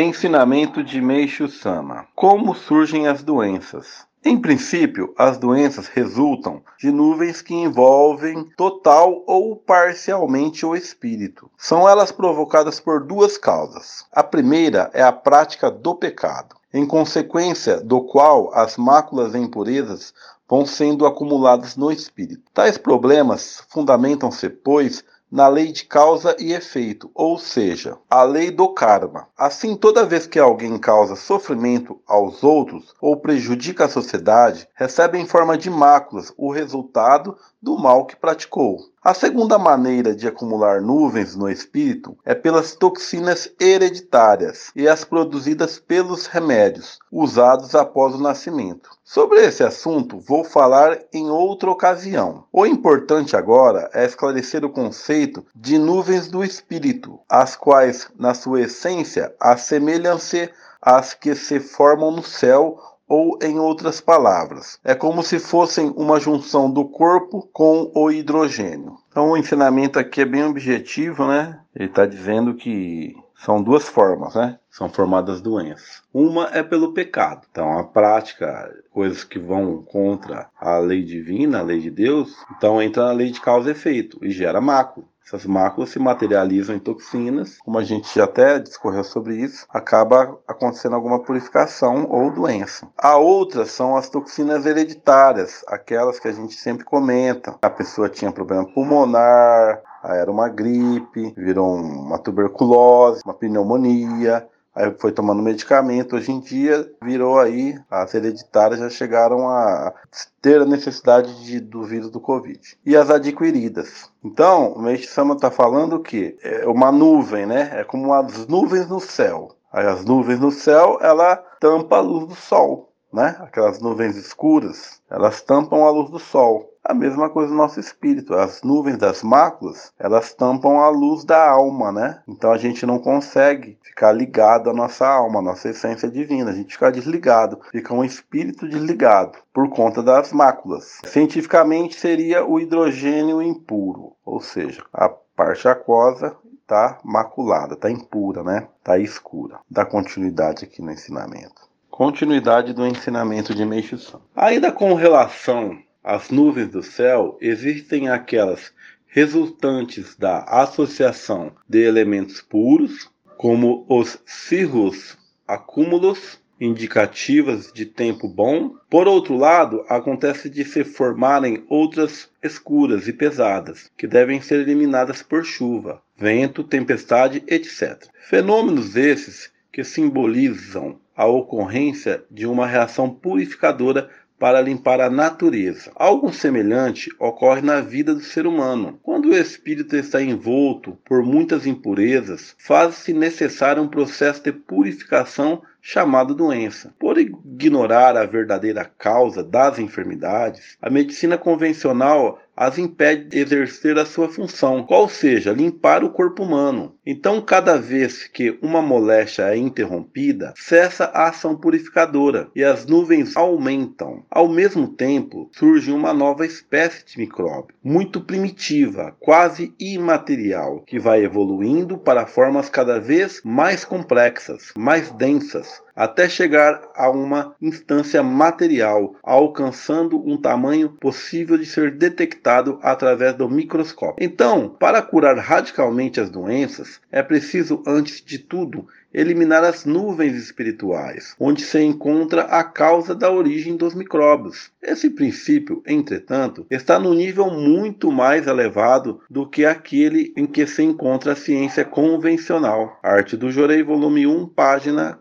Ensinamento de Meishu Sama. Como surgem as doenças? Em princípio, as doenças resultam de nuvens que envolvem total ou parcialmente o espírito. São elas provocadas por duas causas. A primeira é a prática do pecado, em consequência do qual as máculas e impurezas vão sendo acumuladas no espírito. Tais problemas fundamentam-se, pois, na lei de causa e efeito, ou seja, a lei do karma. Assim, toda vez que alguém causa sofrimento aos outros ou prejudica a sociedade, recebe em forma de máculas o resultado do mal que praticou. A segunda maneira de acumular nuvens no espírito é pelas toxinas hereditárias e as produzidas pelos remédios usados após o nascimento. Sobre esse assunto vou falar em outra ocasião. O importante agora é esclarecer o conceito de nuvens do espírito, as quais, na sua essência, assemelham-se às que se formam no céu ou em outras palavras, é como se fossem uma junção do corpo com o hidrogênio. Então o ensinamento aqui é bem objetivo, né? Ele está dizendo que são duas formas, né? São formadas doenças. Uma é pelo pecado. Então, a prática, coisas que vão contra a lei divina, a lei de Deus, então entra na lei de causa e efeito e gera mácula. Essas máculas se materializam em toxinas, como a gente já até discorreu sobre isso, acaba acontecendo alguma purificação ou doença. A outra são as toxinas hereditárias, aquelas que a gente sempre comenta. A pessoa tinha problema pulmonar, era uma gripe, virou uma tuberculose, uma pneumonia, aí foi tomando medicamento. Hoje em dia virou aí, as hereditárias já chegaram a ter a necessidade de, do vírus do Covid. E as adquiridas. Então, o Meishi Sama está falando que é uma nuvem, né? É como as nuvens no céu. Aí as nuvens no céu, ela tampa a luz do sol, né? Aquelas nuvens escuras, elas tampam a luz do sol. A mesma coisa no nosso espírito. As nuvens das máculas, elas tampam a luz da alma, né? Então a gente não consegue ficar ligado à nossa alma, à nossa essência divina. A gente fica desligado, fica um espírito desligado por conta das máculas. Cientificamente seria o hidrogênio impuro, ou seja, a parte aquosa está maculada, está impura, né? Está escura. Dá continuidade aqui no ensinamento. Continuidade do ensinamento de Meixo Ainda com relação as nuvens do céu existem aquelas resultantes da associação de elementos puros, como os cirros acúmulos indicativas de tempo bom. Por outro lado, acontece de se formarem outras escuras e pesadas, que devem ser eliminadas por chuva, vento, tempestade, etc. Fenômenos esses que simbolizam a ocorrência de uma reação purificadora para limpar a natureza. Algo semelhante ocorre na vida do ser humano. Quando o espírito está envolto por muitas impurezas, faz-se necessário um processo de purificação chamado doença. Por ignorar a verdadeira causa das enfermidades, a medicina convencional as impede de exercer a sua função, qual seja limpar o corpo humano. Então, cada vez que uma moléstia é interrompida, cessa a ação purificadora e as nuvens aumentam. Ao mesmo tempo, surge uma nova espécie de micróbio, muito primitiva, quase imaterial, que vai evoluindo para formas cada vez mais complexas, mais densas, até chegar a uma instância material, alcançando um tamanho possível de ser detectado através do microscópio. Então, para curar radicalmente as doenças, é preciso, antes de tudo, eliminar as nuvens espirituais, onde se encontra a causa da origem dos micróbios. Esse princípio, entretanto, está no nível muito mais elevado do que aquele em que se encontra a ciência convencional. Arte do Jorei, volume 1, página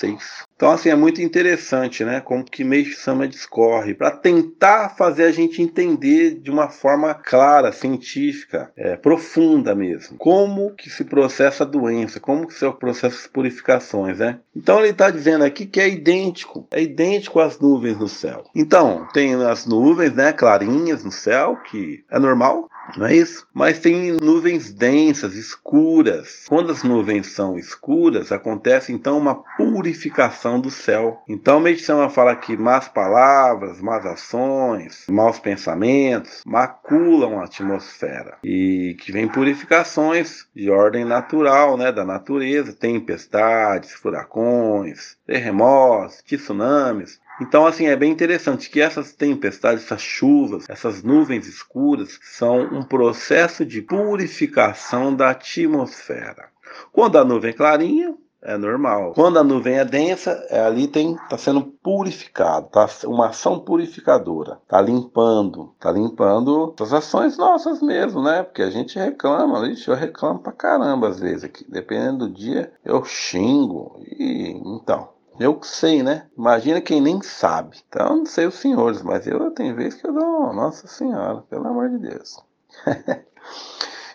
46. Então, assim, é muito interessante, né? Como que Meixo Sama discorre para tentar fazer a gente entender de uma forma clara, científica, é, profunda mesmo, como que se processa a doença, como que se processa as purificações, né? Então, ele está dizendo aqui que é idêntico, é idêntico às nuvens no céu. Então, tem as nuvens, né, clarinhas no céu, que é normal, não é isso? Mas tem nuvens densas, escuras. Quando as nuvens são escuras, acontece então uma purificação do céu. Então, medicina fala que más palavras, más ações, maus pensamentos maculam a atmosfera e que vem purificações de ordem natural, né, da natureza, tempestades, furacões, terremotos, tsunamis, então, assim, é bem interessante que essas tempestades, essas chuvas, essas nuvens escuras são um processo de purificação da atmosfera. Quando a nuvem é clarinha, é normal. Quando a nuvem é densa, é, ali tem está sendo purificado, tá uma ação purificadora, tá limpando, tá limpando as ações nossas mesmo, né? Porque a gente reclama, ixi, eu reclamo pra caramba às vezes aqui. Dependendo do dia, eu xingo e então eu sei, né? Imagina quem nem sabe. Então, não sei os senhores, mas eu tenho vezes que eu dou, nossa senhora, pelo amor de Deus.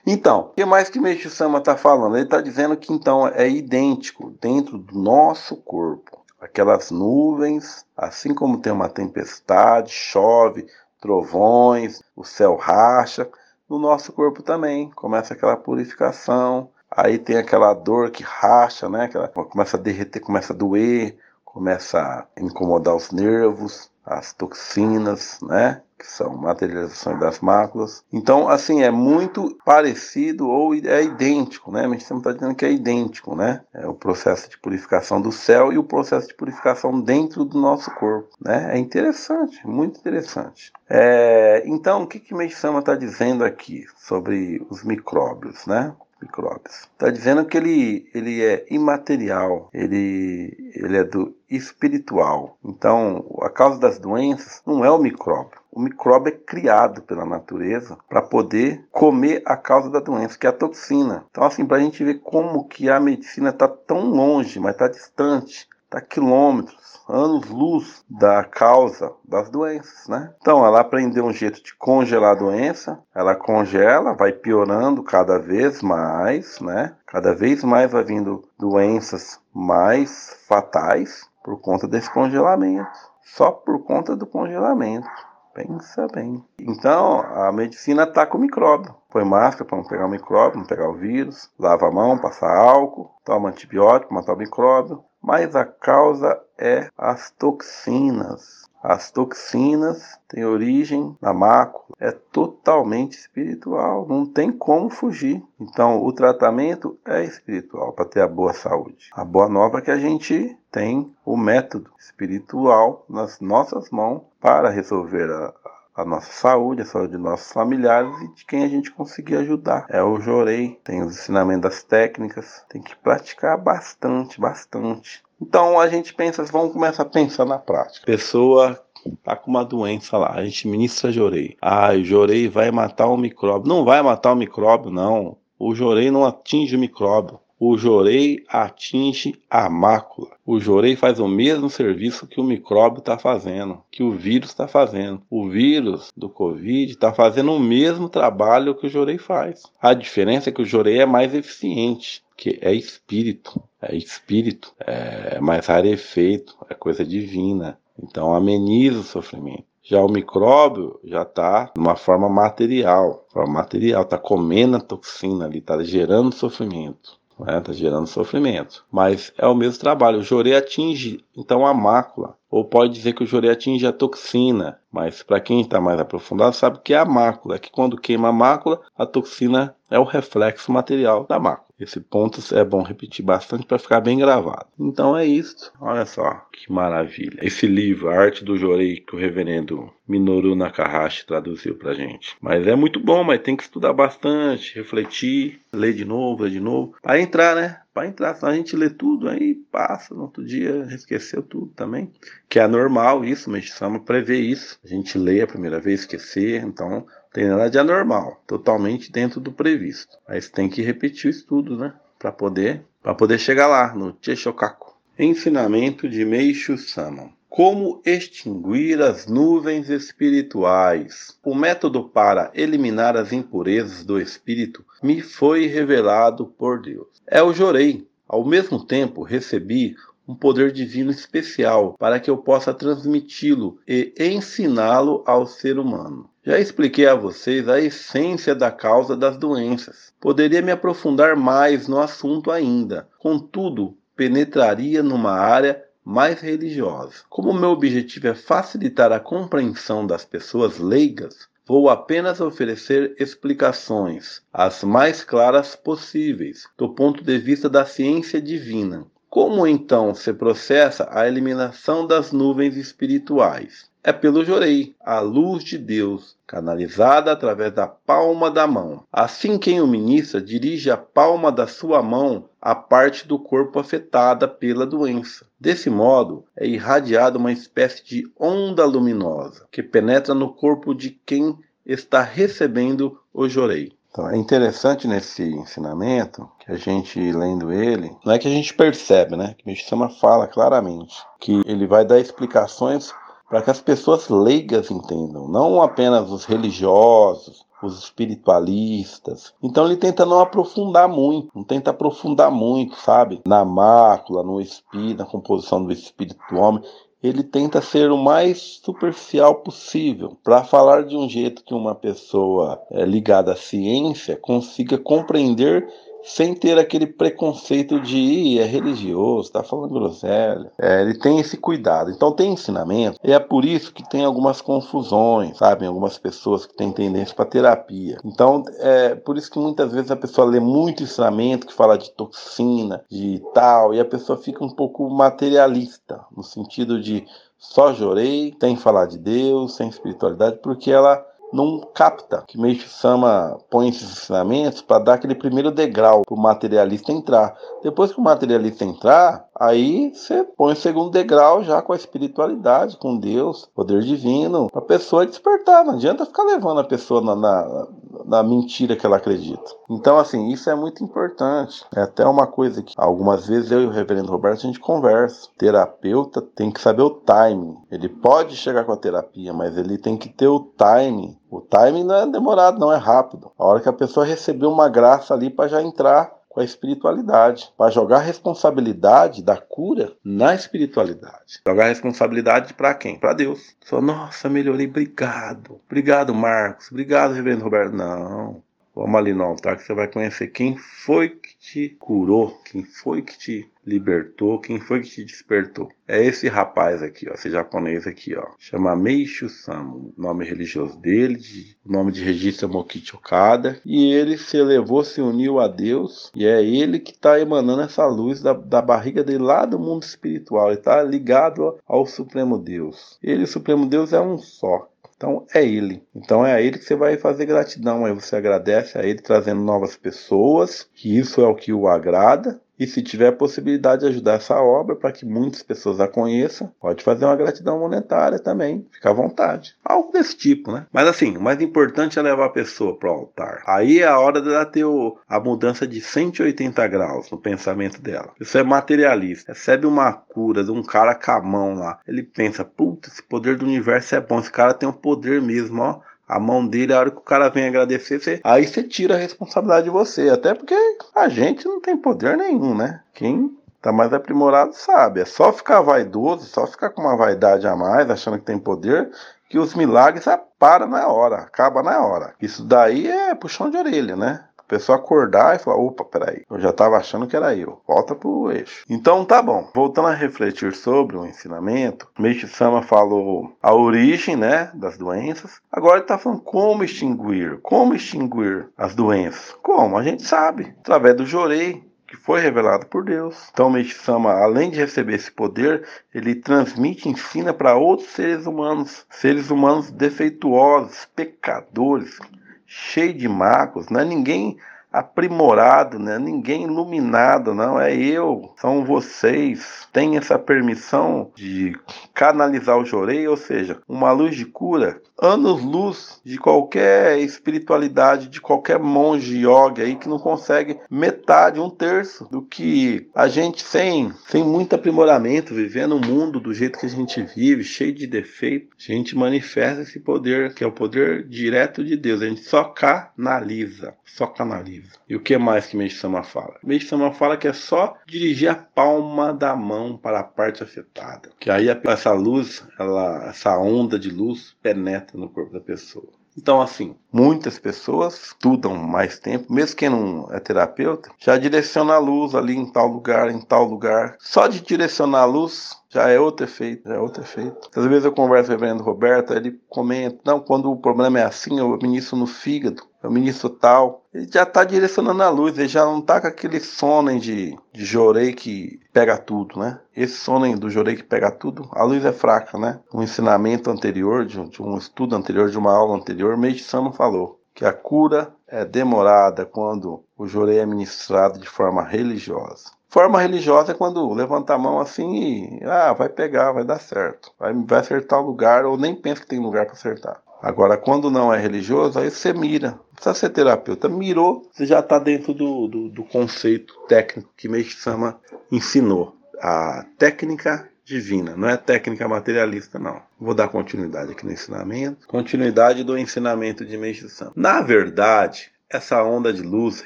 então, o que mais que Meixo Sama está falando? Ele está dizendo que então é idêntico dentro do nosso corpo. Aquelas nuvens, assim como tem uma tempestade, chove, trovões, o céu racha, no nosso corpo também começa aquela purificação, Aí tem aquela dor que racha, né? Aquela, começa a derreter, começa a doer, começa a incomodar os nervos, as toxinas, né? Que são materializações das máculas. Então, assim, é muito parecido ou é idêntico, né? A gente sempre está dizendo que é idêntico, né? É o processo de purificação do céu e o processo de purificação dentro do nosso corpo, né? É interessante, muito interessante. É, então, o que que Meisama está dizendo aqui sobre os micróbios, né? Micróbios. Está dizendo que ele, ele é imaterial, ele, ele é do espiritual. Então, a causa das doenças não é o micróbio. O micróbio é criado pela natureza para poder comer a causa da doença, que é a toxina. Então, assim, para a gente ver como que a medicina está tão longe, mas está distante, está quilômetros anos-luz da causa das doenças, né? Então, ela aprendeu um jeito de congelar a doença, ela congela, vai piorando cada vez mais, né? Cada vez mais vai vindo doenças mais fatais por conta desse congelamento, só por conta do congelamento. Pensa bem. Então, a medicina está com o micróbio. Põe máscara para não pegar o micróbio, não pegar o vírus, lava a mão, passa álcool, toma antibiótico, matar o micróbio. Mas a causa é as toxinas. As toxinas têm origem na mácula, é totalmente espiritual, não tem como fugir. Então, o tratamento é espiritual para ter a boa saúde. A boa nova é que a gente tem o método espiritual nas nossas mãos para resolver a, a nossa saúde, a saúde de nossos familiares e de quem a gente conseguir ajudar. É o Jorei, tem os ensinamentos das técnicas, tem que praticar bastante, bastante. Então a gente pensa, vamos começar a pensar na prática. Pessoa tá com uma doença lá, a gente ministra Jorei. Ah, o Jorei vai matar o micróbio. Não vai matar o micróbio, não. O Jorei não atinge o micróbio. O jorei atinge a mácula. O jorei faz o mesmo serviço que o micróbio está fazendo, que o vírus está fazendo. O vírus do Covid está fazendo o mesmo trabalho que o jorei faz. A diferença é que o jorei é mais eficiente, que é espírito. É espírito, é mais rarefeito, é coisa divina. Então ameniza o sofrimento. Já o micróbio já está de uma forma material, forma material, está comendo a toxina ali, está gerando sofrimento está né? Tá gerando sofrimento. Mas é o mesmo trabalho. O jorei atinge então a mácula, ou pode dizer que o jorei atinge a toxina, mas para quem está mais aprofundado sabe que é a mácula, é que quando queima a mácula, a toxina é o reflexo material da mácula. Esse ponto é bom repetir bastante para ficar bem gravado. Então é isso. Olha só que maravilha. Esse livro, A Arte do Jorei, que o reverendo Minoru Nakahashi traduziu para gente. Mas é muito bom, mas tem que estudar bastante, refletir, ler de novo, ler de novo. Para entrar, né? Para entrar, senão a gente lê tudo, aí passa, no outro dia esqueceu tudo também. Que é normal isso, mas precisamos prever isso. A gente lê a primeira vez, esquecer, então tem nada de anormal, totalmente dentro do previsto. Mas tem que repetir o estudo, né? Para poder, poder chegar lá no Cheshokaku. Ensinamento de Meishu Sama. Como extinguir as nuvens espirituais? O método para eliminar as impurezas do espírito me foi revelado por Deus. É o Jorei. Ao mesmo tempo, recebi um poder divino especial para que eu possa transmiti-lo e ensiná-lo ao ser humano. Já expliquei a vocês a essência da causa das doenças. Poderia me aprofundar mais no assunto ainda, contudo, penetraria numa área mais religiosa. Como meu objetivo é facilitar a compreensão das pessoas leigas, Vou apenas oferecer explicações, as mais claras possíveis, do ponto de vista da ciência divina. Como então se processa a eliminação das nuvens espirituais? É pelo jorei, a luz de Deus, canalizada através da palma da mão. Assim, quem o ministra dirige a palma da sua mão à parte do corpo afetada pela doença. Desse modo, é irradiada uma espécie de onda luminosa que penetra no corpo de quem está recebendo o jorei. Então, é interessante nesse ensinamento que a gente lendo ele, não é que a gente percebe, né? Que Mishama fala claramente que ele vai dar explicações para que as pessoas leigas entendam, não apenas os religiosos, os espiritualistas. Então ele tenta não aprofundar muito, não tenta aprofundar muito, sabe? Na mácula, no espírito, na composição do espírito do homem. Ele tenta ser o mais superficial possível para falar de um jeito que uma pessoa é, ligada à ciência consiga compreender sem ter aquele preconceito de é religioso, tá falando groselha. É, ele tem esse cuidado. Então tem ensinamento. E é por isso que tem algumas confusões, sabe? Algumas pessoas que têm tendência para terapia. Então é por isso que muitas vezes a pessoa lê muito ensinamento que fala de toxina, de tal, e a pessoa fica um pouco materialista, no sentido de só jorei, sem falar de Deus, sem espiritualidade, porque ela não capta que Meixo Sama põe esses ensinamentos para dar aquele primeiro degrau para o materialista entrar. Depois que o materialista entrar, aí você põe o segundo degrau já com a espiritualidade, com Deus, poder divino, a pessoa despertar. Não adianta ficar levando a pessoa na, na, na mentira que ela acredita. Então, assim, isso é muito importante. É até uma coisa que algumas vezes eu e o reverendo Roberto a gente conversa. Terapeuta tem que saber o timing. Ele pode chegar com a terapia, mas ele tem que ter o timing. O timing não é demorado, não é rápido. A hora que a pessoa recebeu uma graça ali para já entrar com a espiritualidade, para jogar a responsabilidade da cura na espiritualidade. Jogar a responsabilidade para quem? Para Deus. Só, nossa, melhorei, obrigado. Obrigado, Marcos. Obrigado, Reverendo Roberto. Não. Vamos ali no altar que você vai conhecer quem foi que te curou, quem foi que te libertou, quem foi que te despertou. É esse rapaz aqui, ó, esse japonês aqui, ó. Chama Meishu Samu, nome religioso dele, de, nome de registro é Mokichi Okada. E ele se elevou, se uniu a Deus, e é ele que está emanando essa luz da, da barriga dele lá do mundo espiritual. Ele está ligado ao Supremo Deus. Ele, o Supremo Deus, é um só. Então é ele. Então é a ele que você vai fazer gratidão. Aí você agradece a ele trazendo novas pessoas, que isso é o que o agrada. E se tiver possibilidade de ajudar essa obra para que muitas pessoas a conheçam, pode fazer uma gratidão monetária também, fica à vontade. Algo desse tipo, né? Mas assim, o mais importante é levar a pessoa para o altar. Aí é a hora dela ter o, a mudança de 180 graus no pensamento dela. Isso é materialista. Recebe uma cura de um cara com a mão lá. Ele pensa, putz, esse poder do universo é bom. Esse cara tem um poder mesmo, ó a mão dele, a hora que o cara vem agradecer, você, aí você tira a responsabilidade de você. Até porque a gente não tem poder nenhum, né? Quem tá mais aprimorado sabe. É só ficar vaidoso, só ficar com uma vaidade a mais, achando que tem poder, que os milagres param na hora, acaba na hora. Isso daí é puxão de orelha, né? Pessoa acordar e falar: opa, peraí, eu já estava achando que era eu. Volta pro eixo. Então tá bom. Voltando a refletir sobre o ensinamento, Meishi Sama falou a origem né, das doenças. Agora ele está falando como extinguir. Como extinguir as doenças? Como? A gente sabe. Através do Jorei, que foi revelado por Deus. Então, Meishi Sama, além de receber esse poder, ele transmite e ensina para outros seres humanos, seres humanos defeituosos, pecadores, cheio de macos, não é ninguém aprimorado, né? Ninguém iluminado, não é eu, são vocês. Tem essa permissão de canalizar o jorei, ou seja, uma luz de cura, anos luz de qualquer espiritualidade, de qualquer monge yoga aí que não consegue metade, um terço do que a gente sem, sem muito aprimoramento, vivendo o mundo do jeito que a gente vive, cheio de defeito, a gente manifesta esse poder, que é o poder direto de Deus. A gente só canaliza, só canaliza. E o que mais que Meishi Sama fala? Meishi Sama fala que é só dirigir a palma da mão para a parte afetada. Que aí essa luz, ela, essa onda de luz penetra no corpo da pessoa. Então, assim, muitas pessoas estudam mais tempo, mesmo quem não é terapeuta, já direciona a luz ali em tal lugar, em tal lugar. Só de direcionar a luz já é outro efeito, já é outro efeito. Às vezes eu converso com o reverendo Roberto, ele comenta, não, quando o problema é assim, eu ministro no fígado, eu ministro tal. Ele já está direcionando a luz, ele já não está com aquele sono de, de jorei que pega tudo, né? Esse sono do jorei que pega tudo, a luz é fraca, né? Um ensinamento anterior, de, de um estudo anterior, de uma aula anterior, Meiji Sama falou que a cura é demorada quando o jorei é ministrado de forma religiosa. Forma religiosa é quando levanta a mão assim e ah, vai pegar, vai dar certo, vai, vai acertar o lugar ou nem pensa que tem lugar para acertar. Agora, quando não é religioso, aí você mira. Não precisa ser terapeuta. Mirou, você já está dentro do, do, do, conceito técnico que Meishi Sama ensinou. A técnica divina, não é técnica materialista, não. Vou dar continuidade aqui no ensinamento. Continuidade do ensinamento de Meishi Sama. Na verdade, essa onda de luz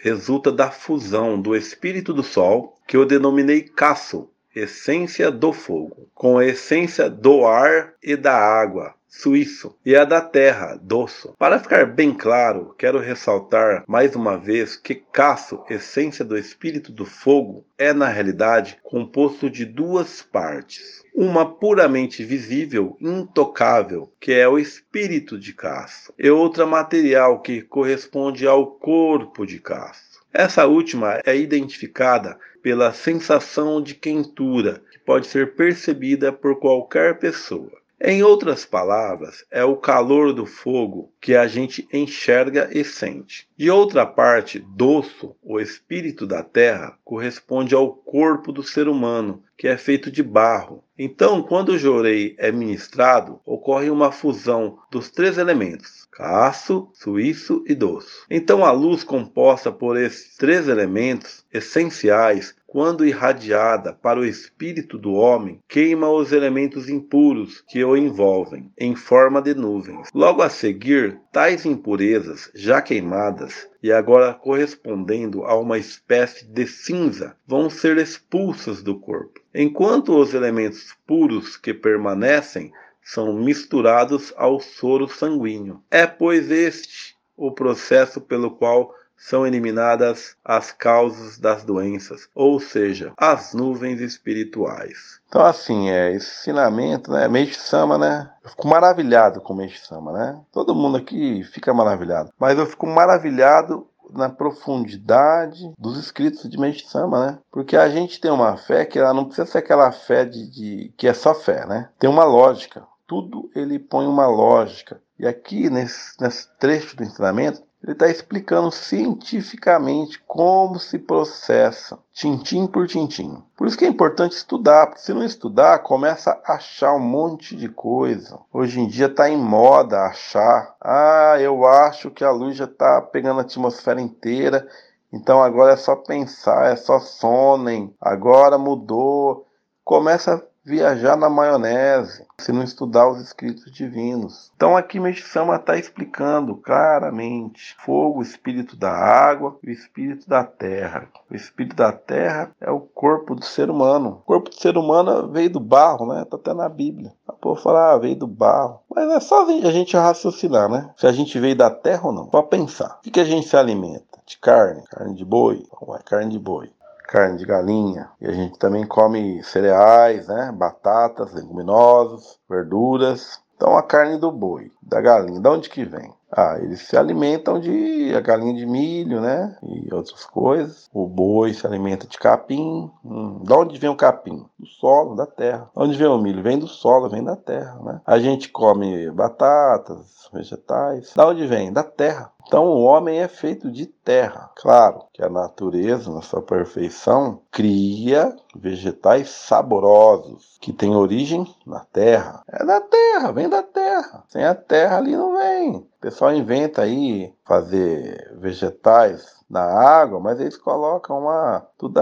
resulta da fusão do espírito do Sol, que eu denominei Casso, essência do fogo, com a essência do ar e da água, suíço, e a da terra, doço. Para ficar bem claro, quero ressaltar mais uma vez que Casso, essência do espírito do fogo, é na realidade composto de duas partes. Uma puramente visível, intocável, que é o espírito de Casso, e outra material que corresponde ao corpo de Casso. Essa última é identificada pela sensação de quentura, que pode ser percebida por qualquer pessoa. Em outras palavras, é o calor do fogo que a gente enxerga e sente. De outra parte, doço, o espírito da terra, corresponde ao corpo do ser humano, que é feito de barro. Então, quando o jorei é ministrado, ocorre uma fusão dos três elementos: caço, suíço e doço. Então, a luz composta por esses três elementos essenciais quando irradiada para o espírito do homem, queima os elementos impuros que o envolvem, em forma de nuvens. Logo a seguir, tais impurezas, já queimadas, e agora correspondendo a uma espécie de cinza, vão ser expulsas do corpo, enquanto os elementos puros que permanecem são misturados ao soro sanguíneo. É, pois, este o processo pelo qual são eliminadas as causas das doenças, ou seja, as nuvens espirituais. Então, assim, é, esse ensinamento, né, Meishi Sama, né, eu fico maravilhado com Meishi Sama, né, todo mundo aqui fica maravilhado, mas eu fico maravilhado na profundidade dos escritos de Meishi Sama, né? Porque a gente tem uma fé que ela não precisa ser aquela fé de, de, que é só fé, né? Tem uma lógica. Tudo ele põe uma lógica. E aqui nesse, nesse trecho do ensinamento ele está explicando cientificamente como se processa, tintim por tintim. Por isso que é importante estudar, porque se não estudar, começa a achar um monte de coisa. Hoje em dia está em moda achar. Ah, eu acho que a luz já está pegando a atmosfera inteira, então agora é só pensar, é só sonem, agora mudou. Começa viajar na maionese, se não estudar os escritos divinos. Então aqui Meshama está explicando claramente fogo, espírito da água o espírito da terra. O espírito da terra é o corpo do ser humano. O corpo do ser humano veio do barro, né? Está até na Bíblia. A povo fala, ah, veio do barro. Mas é só a gente raciocinar, né? Se a gente veio da terra ou não. Só pensar. O que, que a gente se alimenta? De carne, carne de boi, então, é carne de boi carne de galinha. E a gente também come cereais, né? Batatas, leguminosas, verduras. Então a carne do boi, da galinha, de onde que vem? Ah, eles se alimentam de a galinha de milho, né? E outras coisas. O boi se alimenta de capim. Hum, da onde vem o capim? Do solo, da terra. De onde vem o milho? Vem do solo, vem da terra, né? A gente come batatas, vegetais. Da onde vem? Da terra. Então o homem é feito de terra. Claro que a natureza, na sua perfeição, cria vegetais saborosos que têm origem na terra. É da terra, vem da terra. Sem a terra ali não vem. O pessoal inventa aí fazer vegetais na água, mas eles colocam uma tudo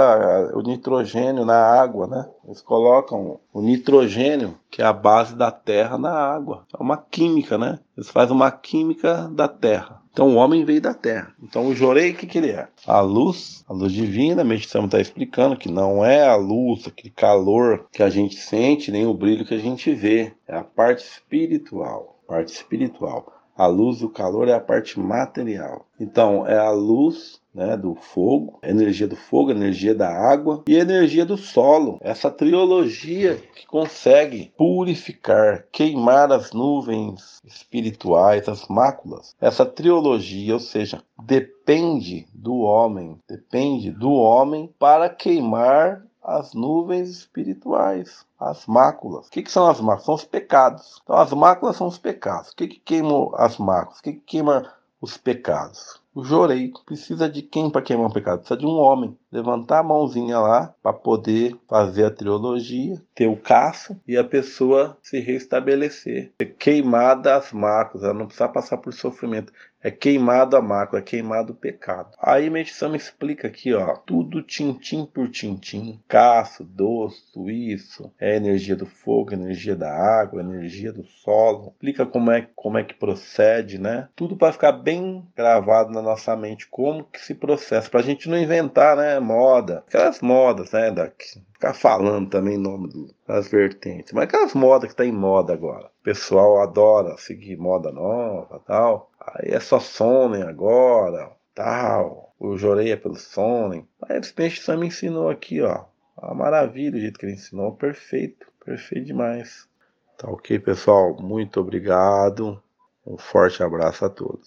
o nitrogênio na água, né? Eles colocam o nitrogênio, que é a base da terra, na água. É uma química, né? Eles fazem uma química da terra. Então o homem veio da terra. Então o Jorei, o que, que ele é? A luz, a luz divina, a meditação está explicando que não é a luz, aquele calor que a gente sente, nem o brilho que a gente vê. É a parte espiritual. Parte espiritual. A luz, o calor é a parte material. Então, é a luz né, do fogo, a energia do fogo, a energia da água e a energia do solo. Essa trilogia que consegue purificar, queimar as nuvens espirituais, as máculas. Essa trilogia, ou seja, depende do homem, depende do homem para queimar as nuvens espirituais, as máculas. O que, que, são as máculas? São os pecados. Então, as máculas são os pecados. O que, que queima as máculas? O que, que queima os pecados? O jorei precisa de quem para queimar o pecado? Precisa de um homem. Levantar a mãozinha lá para poder fazer a trilogia, ter o caço e a pessoa se restabelecer. Ser queimada as máculas, ela não precisa passar por sofrimento. É queimado a mácula, é queimado o pecado. Aí Meditação explica aqui, ó, tudo tintim por tintim. Caço, doce, isso, é energia do fogo, energia da água, energia do solo. Explica como é, como é que procede, né? Tudo para ficar bem gravado na nossa mente, como que se processa, para a gente não inventar, né, moda. Aquelas modas, né, da, ficar falando também em nome das vertentes. Mas aquelas modas que tá em moda agora. O pessoal adora seguir moda nova tal. Aí é só Sonnen agora, tal. O Jorei é pelo Sonnen. Mas o Peixe Sam me ensinou aqui, ó. Uma maravilha o jeito que ele ensinou. Perfeito. Perfeito demais. Tá ok, pessoal? Muito obrigado. Um forte abraço a todos.